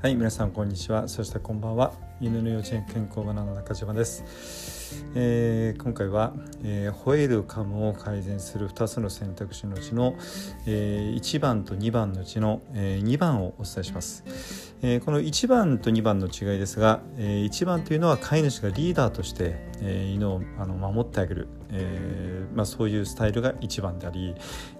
はい皆さんこんにちは。そしてこんばんは。犬の幼稚園健康バナナ中島です、えー、今回は、えー、吠える噛むを改善する2つの選択肢のうちの、えー、1番と2番のうちの、えー、2番をお伝えします、えー、この1番と2番の違いですが、えー、1番というのは飼い主がリーダーとして、えー、犬をあの守ってあげる、えーまあ、そういうスタイルが1番であり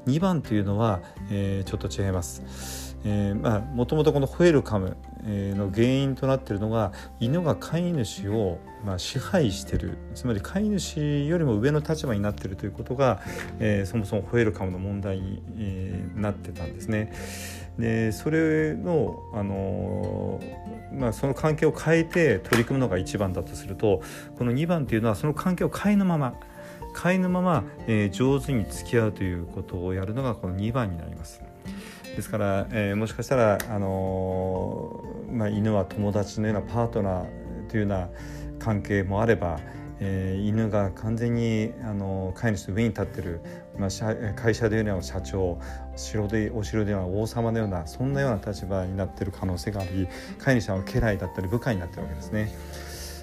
2番というのは、えー、ちょっと違います。え、まあもともとこの吠える噛む、えの原因となっているのが犬犬が飼い主を、まあ、支配してるつまり飼い主よりも上の立場になってるということが、えー、そもそも吠える噛むの問題に、えー、なってたんですね。でそれの、あのまあ、その関係を変えて取り組むのが1番だとするとこの2番というのはその関係を変えぬまま変えぬまま、えー、上手に付き合うということをやるのがこの2番になります。ですから、えー、もしかしたら、あの、まあ、犬は友達のようなパートナーというような関係もあれば、えー、犬が完全にあの飼い主の上に立ってる、まあ、会社でいうような社長城でお城では王様のようなそんなような立場になってる可能性があり飼い主は家来だったり部下になってるわけですね。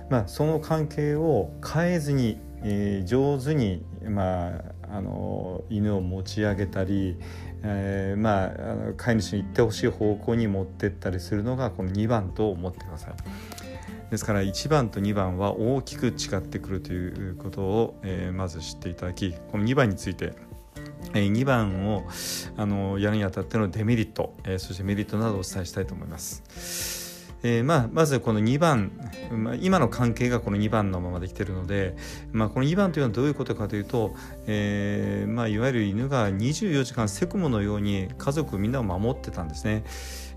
まあ、その関係を変えずに、えー、上手に、まあ、あの犬を持ち上げたり、えー、まああの飼い主に行ってほしい方向に持ってったりするのがこの2番と思ってください。ですから1番と2番は大きく違ってくるということを、えー、まず知っていただきこの2番についてえ2番をあのやるにあたってのデメリット、えそしてメリットなどをお伝えしたいと思います。えー、まあ、まずこの2番、まあ、今の関係がこの2番のままできているので、まあ、この2番というのはどういうことかというと、えーまあ、いわゆる犬が24時間セクモのように家族みんなを守ってたんですね。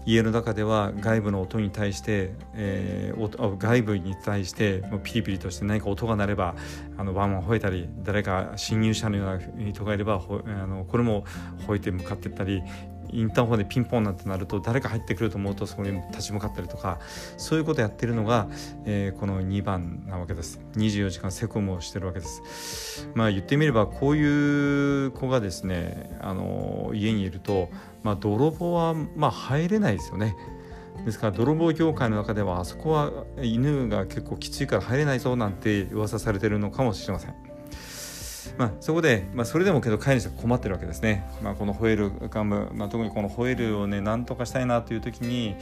家の中では外部の音に対して、えー、外部に対してピリピリとして何か音が鳴ればあのワンワン吠えたり誰か侵入者のような人がいればあのこれも吠えて向かっていったりインターホンでピンポンなんてなると誰か入ってくると思うとそこに立ち向かったりとかそういうことやってるのが、えー、この2番なわけです。24時間セコムをしてるわけです。まあ言ってみればこういう子がですねあの家にいると、まあ、泥棒はまあ入れないですよね。ですから泥棒業界の中ではあそこは犬が結構きついから入れないぞなんて噂されてるのかもしれません。まあ、そこで、まあ、それでもけど飼い主が困ってるわけですね、まあ、このホエールガム、まあ、特にこのホエールをねなんとかしたいなという時に、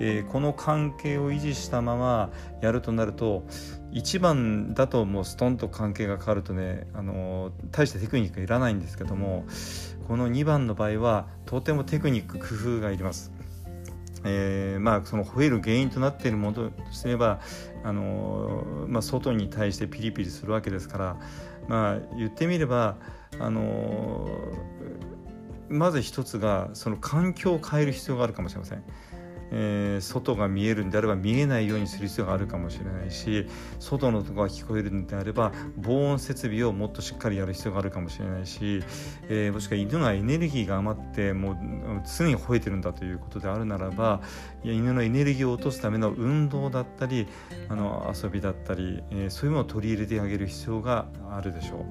えー、この関係を維持したままやるとなると1番だともうストンと関係が変わるとね、あの大してテクニックいらないんですけどもこの2番の場合はとてもテクニック工夫がいります。えー、まあその吠える原因となっているものとすればあの、まあ、外に対してピリピリするわけですからまあ言ってみればあのまず一つがその環境を変える必要があるかもしれません。えー、外が見えるんであれば見えないようにする必要があるかもしれないし外の音が聞こえるんであれば防音設備をもっとしっかりやる必要があるかもしれないし、えー、もしくは犬がエネルギーが余ってもう常に吠えてるんだということであるならばいや犬のエネルギーを落とすための運動だったりあの遊びだったり、えー、そういうものを取り入れてあげる必要があるでしょう。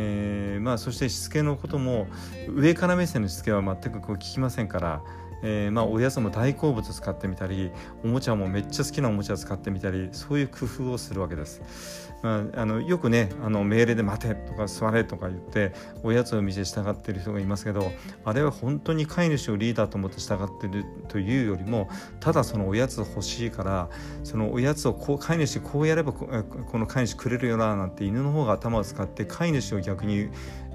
えまあ、そしてしつけのことも上から目線のしつけは全くこう聞きませんからえー、まあ、おやつも大好物使ってみたりおもちゃもめっちゃ好きなおもちゃ使ってみたりそういう工夫をするわけです。まあ、あのよくねあの命令で「待て」とか「座れ」とか言っておやつを見せ従ってる人がいますけどあれは本当に飼い主をリーダーと思って従ってるというよりもただそのおやつ欲しいからそのおやつをこう飼い主こうやればこの飼い主くれるよななんて犬の方が頭を使って飼い主を逆に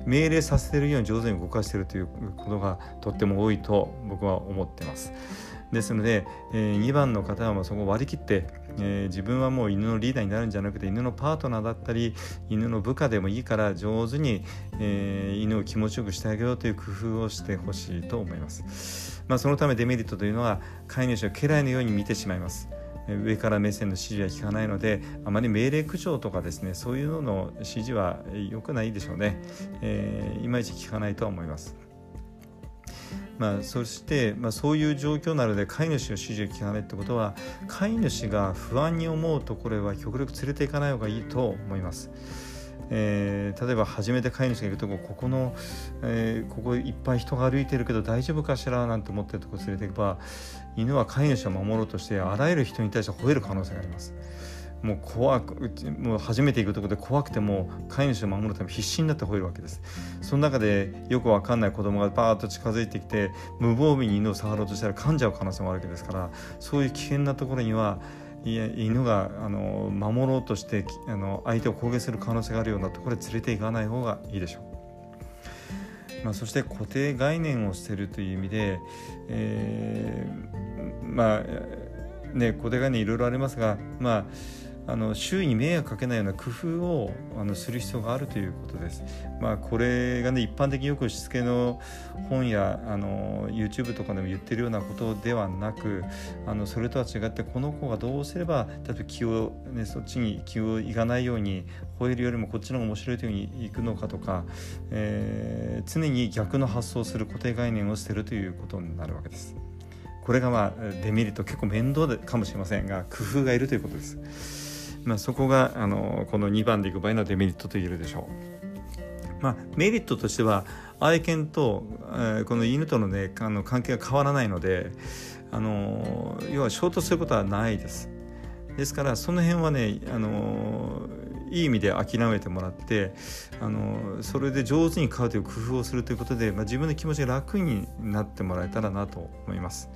命令させるように上手に動かしているということがとっても多いと僕は思ってます。ですので、え、2番の方はもうそこを割り切って、え、自分はもう犬のリーダーになるんじゃなくて犬のパートナーだったり犬の部下でもいいから上手に、え、犬を気持ちよくしてあげようという工夫をしてほしいと思います。まあ、そのためデメリットというのは飼い主を家来のように見てしまいます。上から目線の指示は聞かないのであまり命令口調とかですねそういうのの指示は良くないでしょうね、えー、いまいち聞かないとは思います。まあ、そして、まあ、そういう状況なので飼い主の指示を聞かないってことは飼い主が不安に思うところは極力連れていかない方がいいと思います。えー、例えば初めて飼い主がいるとこここの、えー、ここいっぱい人が歩いてるけど大丈夫かしらなんて思ってるとこ連れていけば犬は飼い主を守ろうとしてあらゆる人に対して吠える可能性があります。もう怖くもう初めて行くところで怖くても飼い主を守るため必死になって吠えるわけですその中でよくわかんない子供がバーッと近づいてきて無防備に犬を触ろうとしたら噛んじゃう可能性もあるわけですからそういう危険なところには犬があの守ろうとしてあの相手を攻撃する可能性があるようなところで連れていかない方がいいでしょう。まあ、そして固定概念を捨てるという意味で、えー、まあね固定概念いろいろありますがまああの周囲に迷惑かけないような工夫をあのする必要があるということです。まあ、これがね一般的によくしつけの本やあの YouTube とかでも言ってるようなことではなくあのそれとは違ってこの子がどうすれば例えば気を、ね、そっちに気をいかないように吠えるよりもこっちの方が面白いというふうにいくのかとか、えー、常に逆の発想する固定概念を捨てるということになるわけです。これがまあデメリット結構面倒かもしれませんが工夫がいるということです。まあ、そこがあのこの2番でいく場合のデメリットと言えるでしょう。まあ、メリットとしては愛犬と、えー、この犬との,、ね、あの関係が変わらないのであの要は衝突することはないです。ですからその辺はねあのいい意味で諦めてもらってあのそれで上手に飼うという工夫をするということで、まあ、自分の気持ちが楽になってもらえたらなと思います。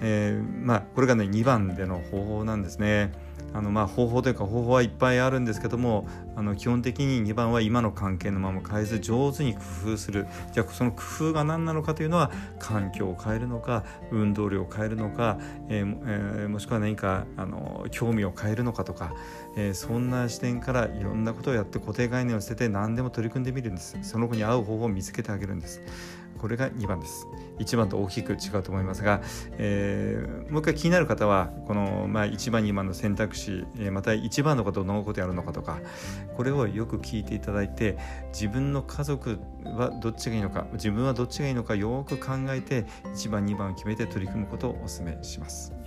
えー、まあこれがね2番での方法なんですね。あのまあ方法というか方法はいっぱいあるんですけどもあの基本的に2番は今の関係のまま変えず上手に工夫する。じゃあその工夫が何なのかというのは環境を変えるのか運動量を変えるのか、えーえー、もしくは何かあの興味を変えるのかとか、えー、そんな視点からいろんなことをやって固定概念を捨てて何でも取り組んでみるんです。その子に合う方法を見つけてあげるんです。これが2番です1番と大きく違うと思いますが、えー、もう一回気になる方はこの、まあ、1番2番の選択肢、えー、また1番のことをどのことやるのかとかこれをよく聞いていただいて自分の家族はどっちがいいのか自分はどっちがいいのかよく考えて1番2番を決めて取り組むことをお勧めします。